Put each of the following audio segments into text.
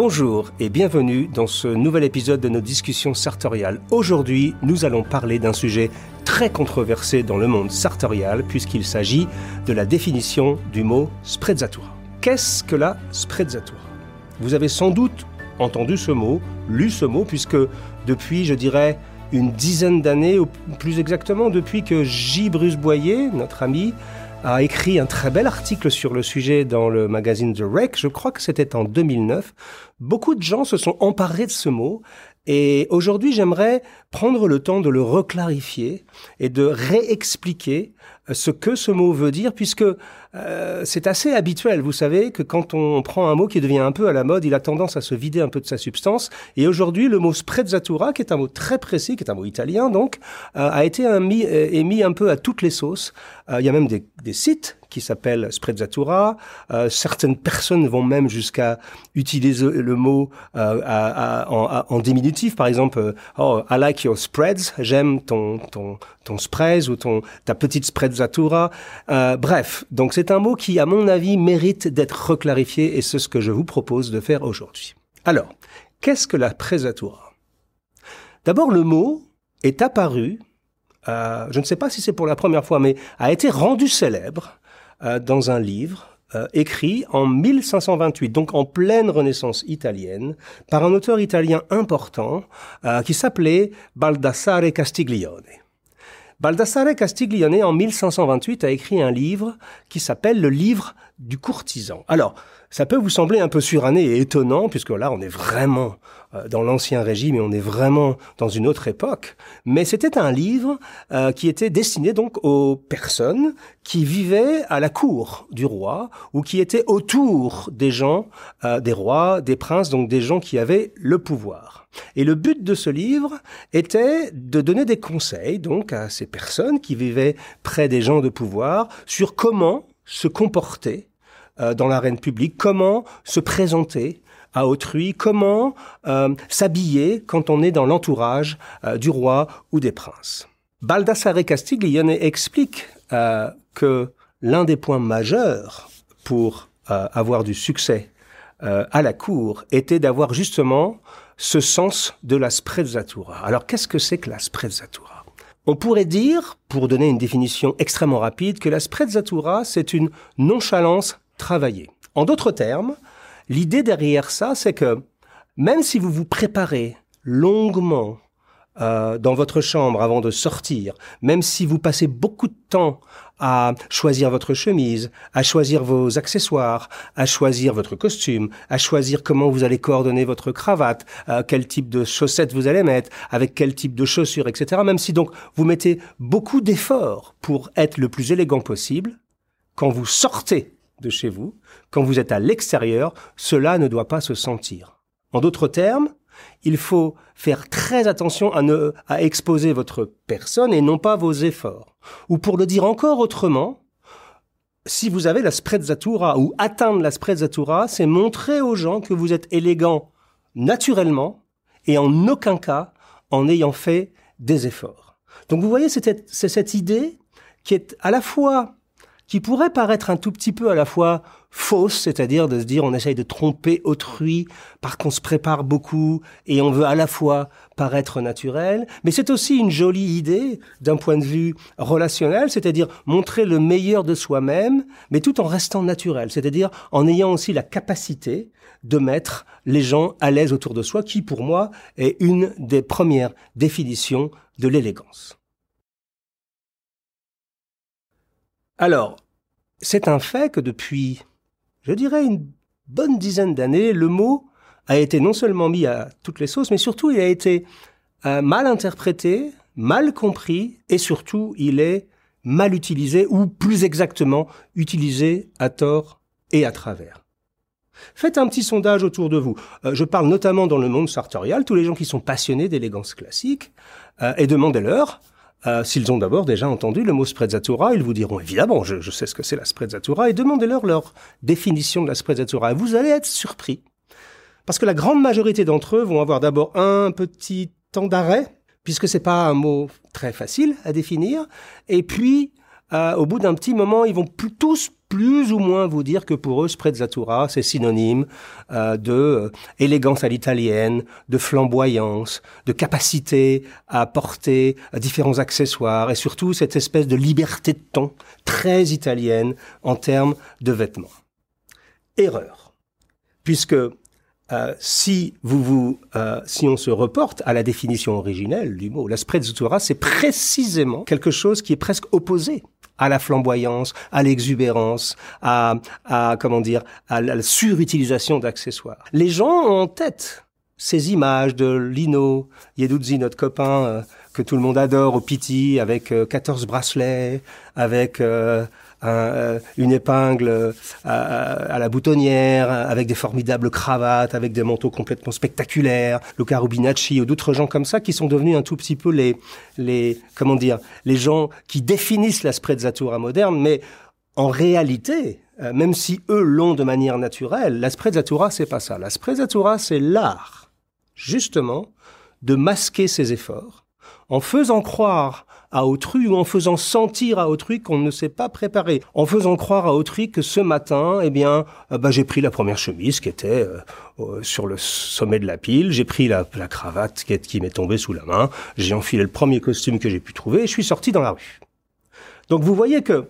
Bonjour et bienvenue dans ce nouvel épisode de nos discussions sartoriales. Aujourd'hui, nous allons parler d'un sujet très controversé dans le monde sartorial puisqu'il s'agit de la définition du mot sprezzatura. Qu'est-ce que la sprezzatura? Vous avez sans doute entendu ce mot, lu ce mot, puisque depuis, je dirais, une dizaine d'années, ou plus exactement depuis que J. Bruce Boyer, notre ami, a écrit un très bel article sur le sujet dans le magazine The Rec, je crois que c'était en 2009. Beaucoup de gens se sont emparés de ce mot et aujourd'hui j'aimerais prendre le temps de le reclarifier et de réexpliquer ce que ce mot veut dire puisque euh, c'est assez habituel. Vous savez que quand on prend un mot qui devient un peu à la mode, il a tendance à se vider un peu de sa substance. Et aujourd'hui, le mot sprezzatura, qui est un mot très précis, qui est un mot italien donc, euh, a été émis un peu à toutes les sauces. il y a même des, des sites qui s'appelle sprezzatura. Euh, certaines personnes vont même jusqu'à utiliser le mot euh, en, en, diminutif, par exemple, euh, oh, I like your spreads, j'aime ton ton ton spreads ou ton ta petite sprezzatura. Euh, bref, donc c'est un mot qui, à mon avis, mérite d'être reclarifié et c'est ce que je vous propose de faire aujourd'hui. Alors, qu'est-ce que la sprezzatura D'abord, le mot est apparu euh, je ne sais pas si c'est pour la première fois, mais a été rendu célèbre euh, dans un livre écrit en 1528, donc en pleine Renaissance italienne, par un auteur italien important qui s'appelait Baldassare Castiglione. Baldassare Castiglione, en 1528, a écrit un livre qui s'appelle le livre du courtisan. Alors, ça peut vous sembler un peu suranné et étonnant, puisque là, on est vraiment dans l'ancien régime et on est vraiment dans une autre époque. Mais c'était un livre euh, qui était destiné donc aux personnes qui vivaient à la cour du roi ou qui étaient autour des gens, euh, des rois, des princes, donc des gens qui avaient le pouvoir. Et le but de ce livre était de donner des conseils donc à ces personnes qui vivaient près des gens de pouvoir sur comment se comporter dans l'arène publique, comment se présenter autrui, comment euh, s'habiller quand on est dans l'entourage euh, du roi ou des princes. Baldassare Castiglione explique euh, que l'un des points majeurs pour avoir du succès à la cour était d'avoir justement ce sens de la sprezzatura. Alors qu'est-ce que c'est que la sprezzatura On pourrait dire, pour donner une définition extrêmement rapide, que la sprezzatura, c'est une nonchalance travaillée. En d'autres termes, L'idée derrière ça, c'est que même si vous vous préparez longuement euh, dans votre chambre avant de sortir, même si vous passez beaucoup de temps à choisir votre chemise, à choisir vos accessoires, à choisir votre costume, à choisir comment vous allez coordonner votre cravate, euh, quel type de chaussettes vous allez mettre, avec quel type de chaussures, etc. Même si donc vous mettez beaucoup d'efforts pour être le plus élégant possible, quand vous sortez de chez vous, quand vous êtes à l'extérieur, cela ne doit pas se sentir. En d'autres termes, il faut faire très attention à, ne, à exposer votre personne et non pas vos efforts. Ou pour le dire encore autrement, si vous avez la sprezzatura ou atteindre la sprezzatura, c'est montrer aux gens que vous êtes élégant naturellement et en aucun cas en ayant fait des efforts. Donc vous voyez, c'est cette idée qui est à la fois qui pourrait paraître un tout petit peu à la fois fausse, c'est-à-dire de se dire on essaye de tromper autrui parce qu'on se prépare beaucoup et on veut à la fois paraître naturel, mais c'est aussi une jolie idée d'un point de vue relationnel, c'est-à-dire montrer le meilleur de soi-même, mais tout en restant naturel, c'est-à-dire en ayant aussi la capacité de mettre les gens à l'aise autour de soi, qui pour moi est une des premières définitions de l'élégance. Alors, c'est un fait que depuis, je dirais, une bonne dizaine d'années, le mot a été non seulement mis à toutes les sauces, mais surtout il a été euh, mal interprété, mal compris, et surtout il est mal utilisé, ou plus exactement utilisé à tort et à travers. Faites un petit sondage autour de vous. Euh, je parle notamment dans le monde sartorial, tous les gens qui sont passionnés d'élégance classique, euh, et demandez-leur euh, s'ils ont d'abord déjà entendu le mot sprezzatura, ils vous diront évidemment, je, je sais ce que c'est la sprezzatura, et demandez-leur leur définition de la sprezzatura. Vous allez être surpris. Parce que la grande majorité d'entre eux vont avoir d'abord un petit temps d'arrêt, puisque c'est pas un mot très facile à définir, et puis au bout d'un petit moment, ils vont tous plus ou moins vous dire que pour eux, sprezzatura, c'est synonyme euh, de euh, élégance à l'italienne, de flamboyance, de capacité à porter euh, différents accessoires et surtout cette espèce de liberté de ton très italienne en termes de vêtements. Erreur, puisque si vous vous, si on se reporte à la définition originelle du mot, la sprezzatura, c'est précisément quelque chose qui est presque opposé à la flamboyance, à l'exubérance, à, à, comment dire, à la surutilisation d'accessoires. Les gens ont en tête ces images de Lino Yeduzzi, notre copain euh, que tout le monde adore au Piti, avec 14 euh, bracelets, avec euh, euh, une épingle euh, à, la boutonnière, avec des formidables cravates, avec des manteaux complètement spectaculaires, Luca Rubinacci ou d'autres gens comme ça qui sont devenus un tout petit peu les, les comment dire, les gens qui définissent la sprezzatura moderne, mais en réalité, euh, même si eux l'ont de manière naturelle, la sprezzatura c'est pas ça. La sprezzatura c'est l'art, justement, de masquer ses efforts en faisant croire à autrui ou en faisant sentir à autrui qu'on ne s'est pas préparé, en faisant croire à autrui que ce matin, eh bien, euh, bah, j'ai pris la première chemise qui était euh, sur le sommet de la pile, j'ai pris la, cravate qui, qui m'est tombée sous la main, j'ai enfilé le premier costume que j'ai pu trouver et je suis sorti dans la rue. Donc vous voyez que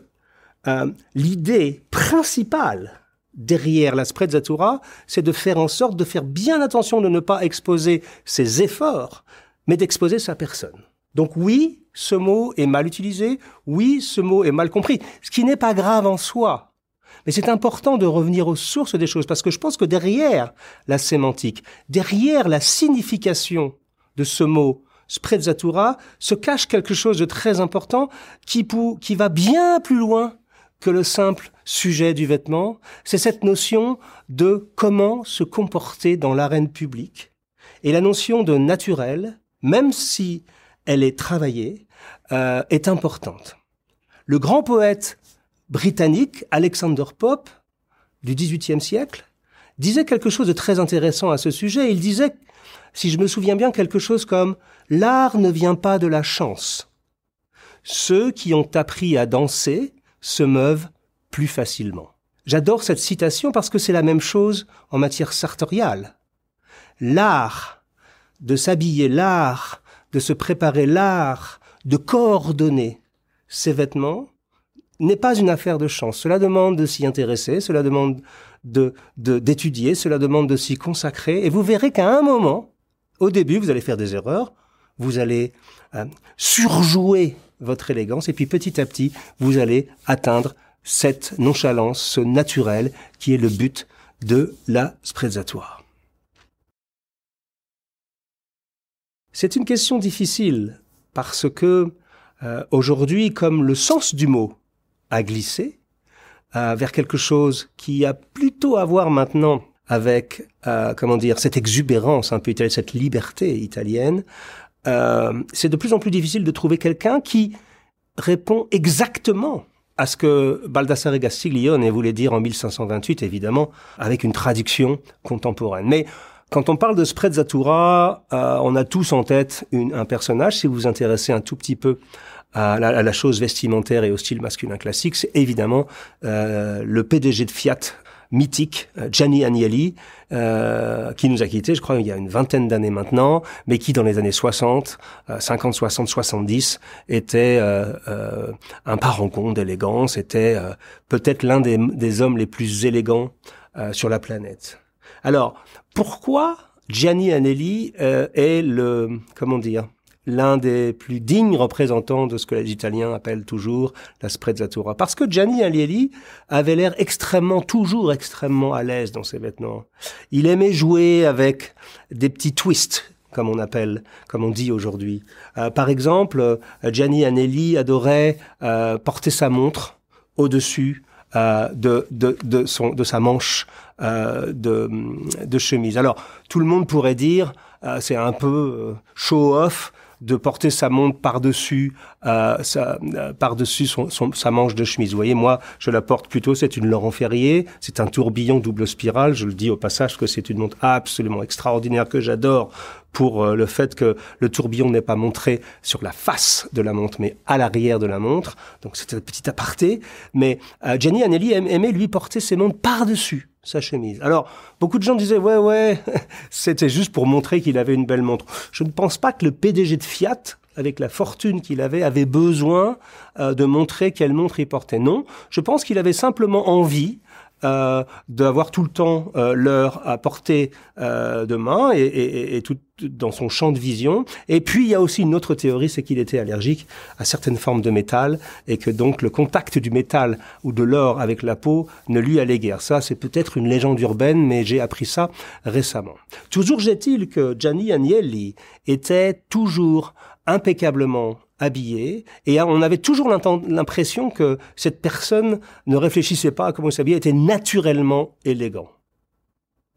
euh, l'idée principale derrière la sprezzatura, c'est de faire en sorte de faire bien attention de ne pas exposer ses efforts, mais d'exposer sa personne. Donc oui, ce mot est mal utilisé, oui, ce mot est mal compris, ce qui n'est pas grave en soi. Mais c'est important de revenir aux sources des choses, parce que je pense que derrière la sémantique, derrière la signification de ce mot sprezzatura, se cache quelque chose de très important qui, qui va bien plus loin que le simple sujet du vêtement. C'est cette notion de comment se comporter dans l'arène publique et la notion de naturel, même si elle est travaillée, euh, est importante. Le grand poète britannique Alexander Pope du XVIIIe siècle disait quelque chose de très intéressant à ce sujet. Il disait, si je me souviens bien, quelque chose comme L'art ne vient pas de la chance. Ceux qui ont appris à danser se meuvent plus facilement. J'adore cette citation parce que c'est la même chose en matière sartoriale. L'art de s'habiller, l'art de se préparer, l'art de coordonner ces vêtements n'est pas une affaire de chance. Cela demande de s'y intéresser, cela demande de d'étudier, cela demande de s'y consacrer. Et vous verrez qu'à un moment, au début, vous allez faire des erreurs, vous allez euh, surjouer votre élégance, et puis petit à petit, vous allez atteindre cette nonchalance, ce naturel qui est le but de la sprezzatoire. C'est une question difficile parce que euh, aujourd'hui, comme le sens du mot a glissé euh, vers quelque chose qui a plutôt à voir maintenant avec, euh, comment dire, cette exubérance un peu italienne, cette liberté italienne, c'est de plus en plus difficile de trouver quelqu'un qui répond exactement à ce que Baldassare Gastiglione voulait dire en 1528, évidemment, avec une traduction contemporaine. Mais quand on parle de sprezzatura, euh, on a tous en tête un personnage. Si vous vous intéressez un tout petit peu à la, chose vestimentaire et au style masculin classique, c'est évidemment euh, le PDG de Fiat mythique, euh, Gianni Agnelli, qui nous a quittés, je crois, il y a une vingtaine d'années maintenant, mais qui, dans les années 60, 50, 60, 70, était un parangon d'élégance, était peut-être l'un des, des, hommes les plus élégants sur la planète. Alors, pourquoi Gianni Anelli euh, est le, comment dire, l'un des plus dignes représentants de ce que les Italiens appellent toujours la sprezzatura? Parce que Gianni Agnelli avait l'air extrêmement, toujours extrêmement à l'aise dans ses vêtements. Il aimait jouer avec des petits twists, comme on appelle, comme on dit aujourd'hui. Euh, par exemple, euh, Gianni Anelli adorait porter sa montre au-dessus euh, de, de, de, son, de sa manche euh, de, de chemise. Alors, tout le monde pourrait dire, euh, c'est un peu show-off de porter sa montre par-dessus euh, sa, euh, par-dessus son, sa manche de chemise. Vous voyez, moi, je la porte plutôt, c'est une Laurent Ferrier, c'est un tourbillon double spirale, je le dis au passage que c'est une montre absolument extraordinaire que j'adore pour euh, le fait que le tourbillon n'est pas montré sur la face de la montre, mais à l'arrière de la montre. Donc c'était un petit aparté. Mais euh, Gianni Anelli aimait lui porter ses montres par-dessus sa chemise. Alors, beaucoup de gens disaient, ouais, ouais, c'était juste pour montrer qu'il avait une belle montre. Je ne pense pas que le PDG de Fiat, avec la fortune qu'il avait, avait besoin euh, de montrer quelle montre il portait. Non, je pense qu'il avait simplement envie euh, d'avoir tout le temps euh, l'heure à portée euh, de main et, et, et, tout dans son champ de vision. Et puis il y a aussi une autre théorie, c'est qu'il était allergique à certaines formes de métal et que donc le contact du métal ou de l'or avec la peau ne lui allait guère. Ça, c'est peut-être une légende urbaine, mais j'ai appris ça récemment. Toujours est-il que Gianni Agnelli était toujours impeccablement habillé, et on avait toujours l'impression que cette personne ne réfléchissait pas à comment il s'habillait, était naturellement élégant.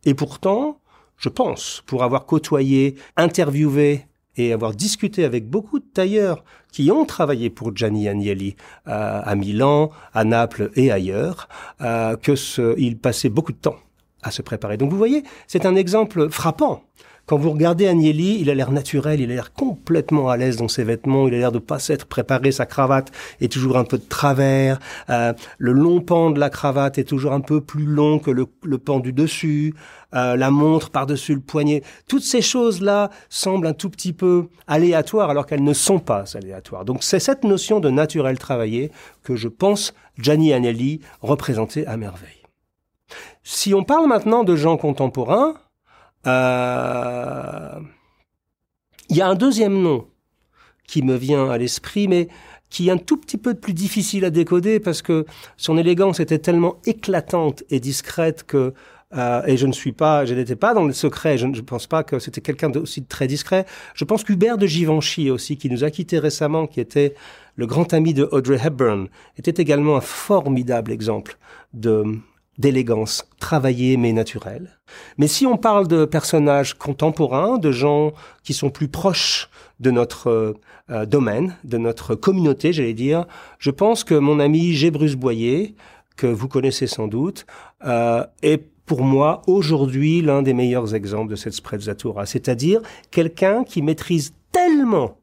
Et pourtant, je pense, pour avoir côtoyé, interviewé et avoir discuté avec beaucoup de tailleurs qui ont travaillé pour Gianni Agnelli euh, à Milan, à Naples et ailleurs, euh, que il passait beaucoup de temps à se préparer. Donc vous voyez, c'est un exemple frappant quand vous regardez Agnelli, il a l'air naturel, il a l'air complètement à l'aise dans ses vêtements, il a l'air de pas s'être préparé, sa cravate est toujours un peu de travers, euh, le long pan de la cravate est toujours un peu plus long que le, pan du dessus, euh, la montre par-dessus le poignet. Toutes ces choses-là semblent un tout petit peu aléatoires alors qu'elles ne sont pas aléatoires. Donc c'est cette notion de naturel travaillé que je pense Gianni Agnelli représentait à merveille. Si on parle maintenant de gens contemporains, euh, il y a un deuxième nom qui me vient à l'esprit, mais qui est un tout petit peu plus difficile à décoder parce que son élégance était tellement éclatante et discrète que euh, et je ne suis pas, je n'étais pas dans le secret. Je ne pense pas que c'était quelqu'un d'aussi très discret. Je pense qu'Hubert de Givenchy aussi, qui nous a quittés récemment, qui était le grand ami de Audrey Hepburn, était également un formidable exemple de d'élégance travaillée mais naturelle. Mais si on parle de personnages contemporains, de gens qui sont plus proches de notre euh, euh, domaine, de notre communauté, j'allais dire, je pense que mon ami G. Bruce Boyer, que vous connaissez sans doute, euh, est pour moi aujourd'hui l'un des meilleurs exemples de cette sprezzatura, c'est-à-dire quelqu'un qui maîtrise tellement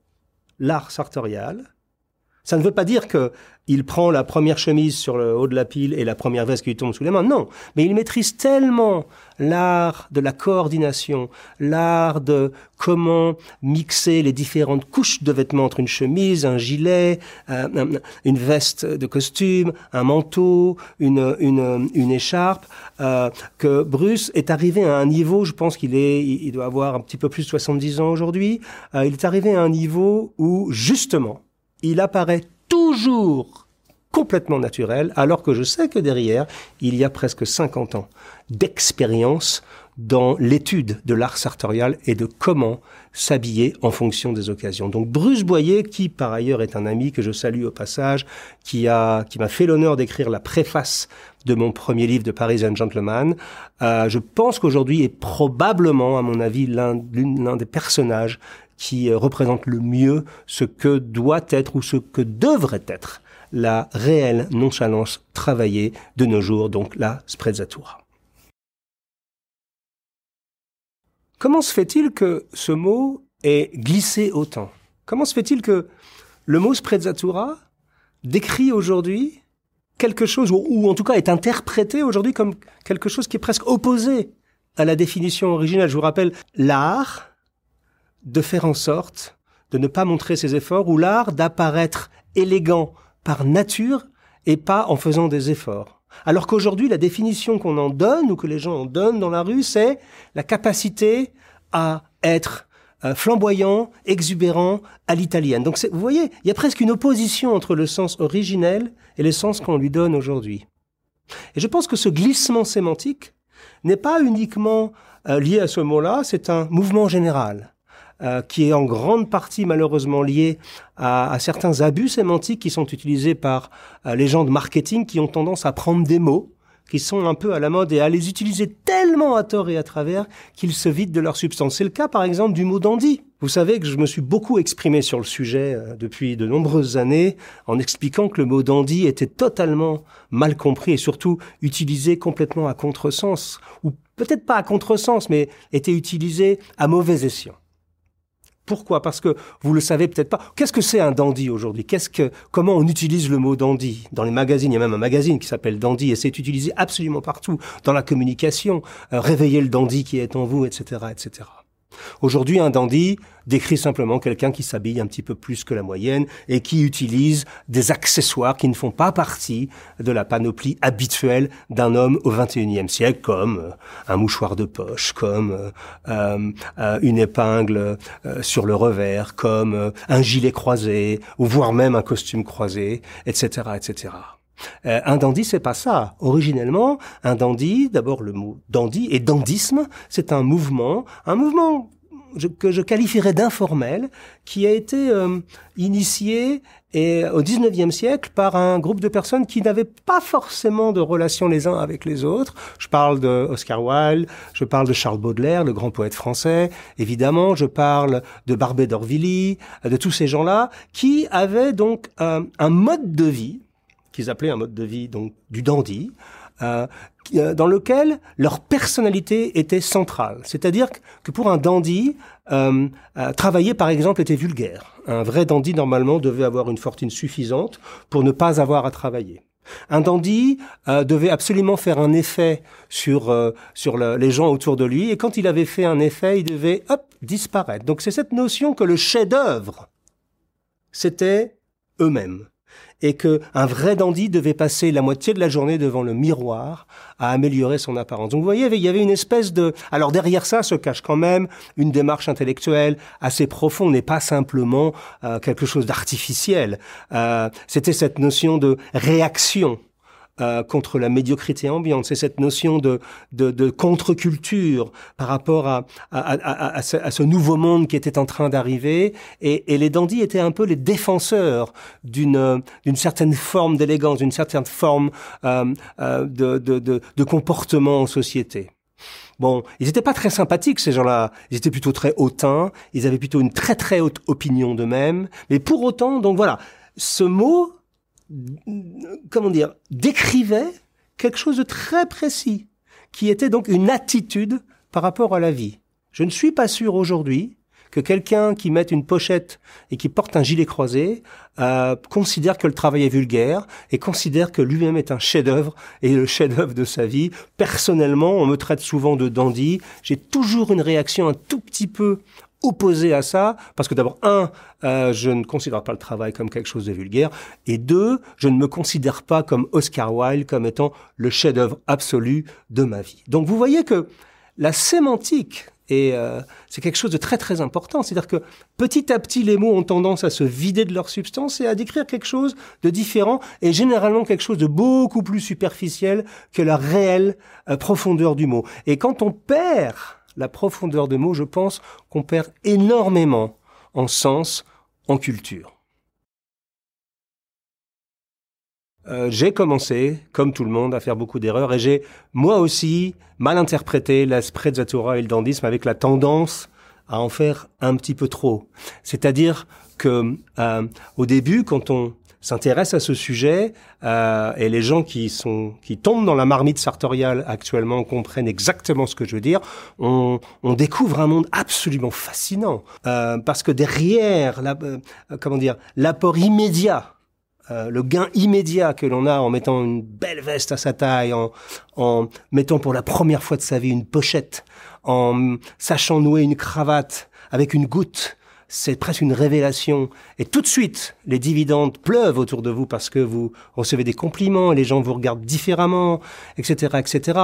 l'art sartorial, ça ne veut pas dire que il prend la première chemise sur le haut de la pile et la première veste qui lui tombe sous les mains. Non, mais il maîtrise tellement l'art de la coordination, l'art de comment mixer les différentes couches de vêtements entre une chemise, un gilet, euh, une veste de costume, un manteau, une, une, une écharpe, euh, que Bruce est arrivé à un niveau, je pense qu'il est, il doit avoir un petit peu plus de 70 ans aujourd'hui, euh, il est arrivé à un niveau où, justement, il apparaît toujours complètement naturel, alors que je sais que derrière, il y a presque 50 ans d'expérience dans l'étude de l'art sartorial et de comment s'habiller en fonction des occasions. Donc Bruce Boyer, qui par ailleurs est un ami que je salue au passage, qui a qui m'a fait l'honneur d'écrire la préface de mon premier livre de Parisian Gentleman, euh, je pense qu'aujourd'hui est probablement, à mon avis, l'un des personnages qui euh, représente le mieux ce que doit être ou ce que devrait être la réelle nonchalance travaillée de nos jours, donc la sprezzatura. Comment se fait-il que ce mot ait glissé autant Comment se fait-il que le mot sprezzatura décrit aujourd'hui quelque chose, ou, en tout cas est interprété aujourd'hui comme quelque chose qui est presque opposé à la définition originale Je vous rappelle, l'art de faire en sorte de ne pas montrer ses efforts, ou l'art d'apparaître élégant par nature et pas en faisant des efforts. Alors qu'aujourd'hui, la définition qu'on en donne, ou que les gens en donnent dans la rue, c'est la capacité à être euh, flamboyant, exubérant à l'italienne. Donc vous voyez, il y a presque une opposition entre le sens originel et le sens qu'on lui donne aujourd'hui. Et je pense que ce glissement sémantique n'est pas uniquement euh, lié à ce mot-là, c'est un mouvement général. Euh, qui est en grande partie malheureusement lié à, à, certains abus sémantiques qui sont utilisés par euh, les gens de marketing qui ont tendance à prendre des mots qui sont un peu à la mode et à les utiliser tellement à tort et à travers qu'ils se vident de leur substance. C'est le cas par exemple du mot dandy. Vous savez que je me suis beaucoup exprimé sur le sujet euh, depuis de nombreuses années en expliquant que le mot dandy était totalement mal compris et surtout utilisé complètement à contresens, ou peut-être pas à contresens, mais était utilisé à mauvais escient. Pourquoi? Parce que vous le savez peut-être pas. Qu'est-ce que c'est un dandy aujourd'hui? Qu'est-ce que comment on utilise le mot dandy? Dans les magazines Il y a même un magazine qui s'appelle Dandy et c'est utilisé absolument partout dans la communication. Euh, réveiller le dandy qui est en vous, etc., etc. Aujourd'hui, un dandy décrit simplement quelqu'un qui s'habille un petit peu plus que la moyenne et qui utilise des accessoires qui ne font pas partie de la panoplie habituelle d'un homme au XXIe siècle, comme euh, un mouchoir de poche, comme euh, euh, une épingle sur le revers, comme un gilet croisé, ou voire même un costume croisé, etc., etc. un dandy, c'est pas ça. Originellement, un dandy, d'abord le mot dandy et dandisme, c'est un mouvement, un mouvement que je qualifierais d'informel, qui a été euh, initié au XIXe siècle par un groupe de personnes qui n'avaient pas forcément de relation les uns avec les autres. Je parle de Oscar Wilde, je parle de Charles Baudelaire, le grand poète français, évidemment, je parle de Barbé d'Orvilly, de tous ces gens-là, qui avaient donc un, un mode de vie, qu'ils appelaient un mode de vie donc du dandy, euh, euh, dans lequel leur personnalité était centrale. C'est-à-dire que pour un dandy, euh, travailler par exemple était vulgaire. Un vrai dandy normalement devait avoir une fortune suffisante pour ne pas avoir à travailler. Un dandy devait absolument faire un effet sur sur le, les gens autour de lui et quand il avait fait un effet, il devait hop disparaître. Donc c'est cette notion que le chef-d'œuvre c'était eux-mêmes et que un vrai dandy devait passer la moitié de la journée devant le miroir à améliorer son apparence. Donc vous voyez, il y avait une espèce de... Alors derrière ça se cache quand même une démarche intellectuelle assez profonde, n'est pas simplement euh, quelque chose d'artificiel. Euh, C'était cette notion de réaction euh, contre la médiocrité ambiante. C'est cette notion de, de, de contre-culture par rapport à, à, à, à, ce, nouveau monde qui était en train d'arriver. Et, et, les dandys étaient un peu les défenseurs d'une d'une certaine forme d'élégance, d'une certaine forme euh, euh, de, de, de, de comportement en société. Bon, ils n'étaient pas très sympathiques, ces gens-là. Ils étaient plutôt très hautains. Ils avaient plutôt une très très haute opinion d'eux-mêmes. Mais pour autant, donc voilà, ce mot comment dire, décrivait quelque chose de très précis, qui était donc une attitude par rapport à la vie. Je ne suis pas sûr aujourd'hui que quelqu'un qui mette une pochette et qui porte un gilet croisé euh, considère que le travail est vulgaire et considère que lui-même est un chef-d'œuvre et le chef-d'œuvre de sa vie. Personnellement, on me traite souvent de dandy. J'ai toujours une réaction un tout petit peu opposé à ça, parce que d'abord, un, euh, je ne considère pas le travail comme quelque chose de vulgaire, et deux, je ne me considère pas comme Oscar Wilde comme étant le chef-d'œuvre absolu de ma vie. Donc vous voyez que la sémantique et euh, c'est quelque chose de très très important. C'est-à-dire que petit à petit, les mots ont tendance à se vider de leur substance et à décrire quelque chose de différent et généralement quelque chose de beaucoup plus superficiel que la réelle euh, profondeur du mot. Et quand on perd la profondeur des mots, je pense qu'on perd énormément en sens, en culture. Euh, j'ai commencé, comme tout le monde, à faire beaucoup d'erreurs et j'ai, moi aussi, mal interprété la sprezzatura et le dandisme avec la tendance à en faire un petit peu trop. C'est-à-dire que euh, au début, quand on s'intéresse à ce sujet euh, et les gens qui sont qui tombent dans la marmite sartoriale actuellement comprennent exactement ce que je veux dire. On, on découvre un monde absolument fascinant euh, parce que derrière, la, euh, comment dire, l'apport immédiat euh, le gain immédiat que l'on a en mettant une belle veste à sa taille, en, en mettant pour la première fois de sa vie une pochette, en sachant nouer une cravate avec une goutte, c'est presque une révélation. Et tout de suite, les dividendes pleuvent autour de vous parce que vous recevez des compliments, les gens vous regardent différemment, etc., etc.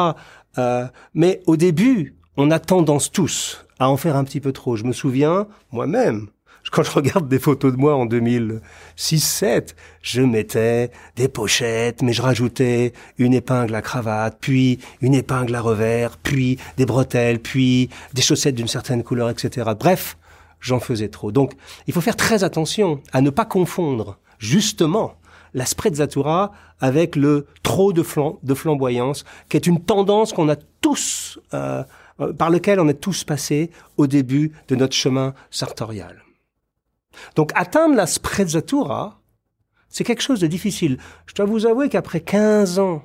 Euh, mais au début, on a tendance tous à en faire un petit peu trop. Je me souviens, moi-même, quand je regarde des photos de moi en 2006-7, je mettais des pochettes, mais je rajoutais une épingle à cravate, puis une épingle à revers, puis des bretelles, puis des chaussettes d'une certaine couleur, etc. Bref, j'en faisais trop. Donc, il faut faire très attention à ne pas confondre justement la sprezzatura avec le trop de, de flamboyance, qui est une tendance qu'on a tous, euh, euh, par lequel on est tous passés au début de notre chemin sartorial. Donc atteindre la sprezzatura, c'est quelque chose de difficile. Je dois vous avouer qu'après 15 ans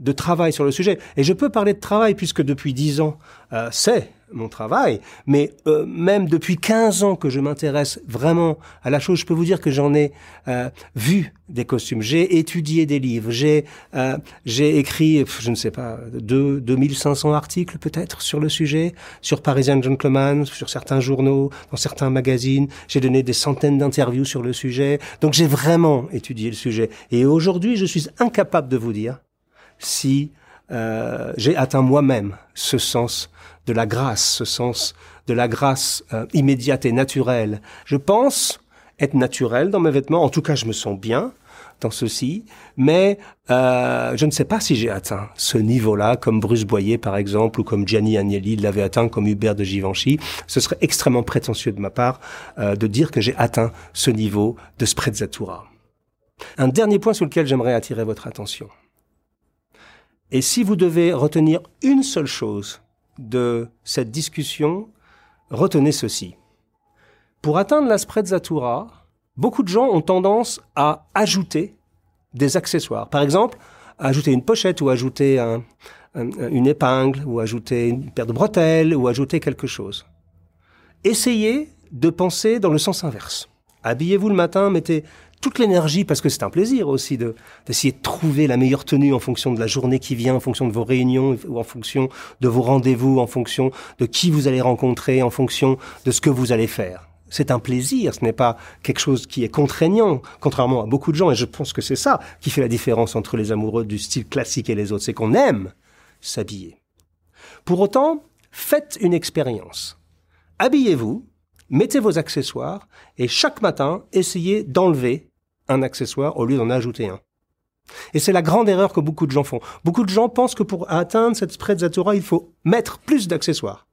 de travail sur le sujet. Et je peux parler de travail puisque depuis dix ans, euh, c'est mon travail, mais euh, même depuis 15 ans que je m'intéresse vraiment à la chose, je peux vous dire que j'en ai euh, vu des costumes, j'ai étudié des livres, j'ai euh, j'ai écrit, je ne sais pas, deux, 2500 articles peut-être sur le sujet, sur Parisian Gentleman, sur certains journaux, dans certains magazines, j'ai donné des centaines d'interviews sur le sujet, donc j'ai vraiment étudié le sujet. Et aujourd'hui, je suis incapable de vous dire si euh, j'ai atteint moi-même ce sens de la grâce, ce sens de la grâce euh, immédiate et naturelle. Je pense être naturel dans mes vêtements, en tout cas je me sens bien dans ceci, mais euh, je ne sais pas si j'ai atteint ce niveau-là, comme Bruce Boyer par exemple, ou comme Gianni Agnelli l'avait atteint, comme Hubert de Givenchy. Ce serait extrêmement prétentieux de ma part euh, de dire que j'ai atteint ce niveau de sprezzatura. Un dernier point sur lequel j'aimerais attirer votre attention. Et si vous devez retenir une seule chose de cette discussion, retenez ceci. Pour atteindre la sprezzatura, beaucoup de gens ont tendance à ajouter des accessoires. Par exemple, ajouter une pochette ou ajouter une épingle ou ajouter une paire de bretelles ou ajouter quelque chose. Essayez de penser dans le sens inverse. Habillez-vous le matin, mettez toute l'énergie, parce que c'est un plaisir aussi de d'essayer de trouver la meilleure tenue en fonction de la journée qui vient, en fonction de vos réunions, ou en fonction de vos rendez-vous, en fonction de qui vous allez rencontrer, en fonction de ce que vous allez faire. C'est un plaisir, ce n'est pas quelque chose qui est contraignant, contrairement à beaucoup de gens, et je pense que c'est ça qui fait la différence entre les amoureux du style classique et les autres, c'est qu'on aime s'habiller. Pour autant, faites une expérience. Habillez-vous, mettez vos accessoires, et chaque matin, essayez d'enlever un accessoire au lieu d'en ajouter un. Et c'est la grande erreur que beaucoup de gens font. Beaucoup de gens pensent que pour atteindre cette sprezzatura, il faut mettre plus d'accessoires.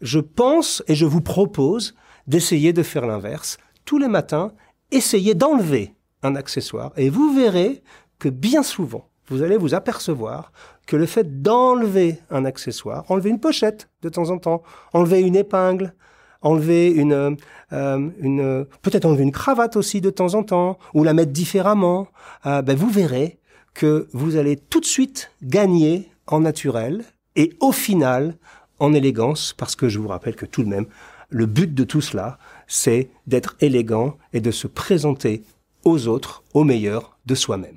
Je pense et je vous propose d'essayer de faire l'inverse. Tous les matins, essayez d'enlever un accessoire et vous verrez que bien souvent, vous allez vous apercevoir que le fait d'enlever un accessoire, enlever une pochette de temps en temps, enlever une épingle, enlever une, euh, une peut-être enlever une cravate aussi de temps en temps, ou la mettre différemment, euh, ben vous verrez que vous allez tout de suite gagner en naturel et au final en élégance, parce que je vous rappelle que tout de même, le but de tout cela, c'est d'être élégant et de se présenter aux autres au meilleur de soi-même.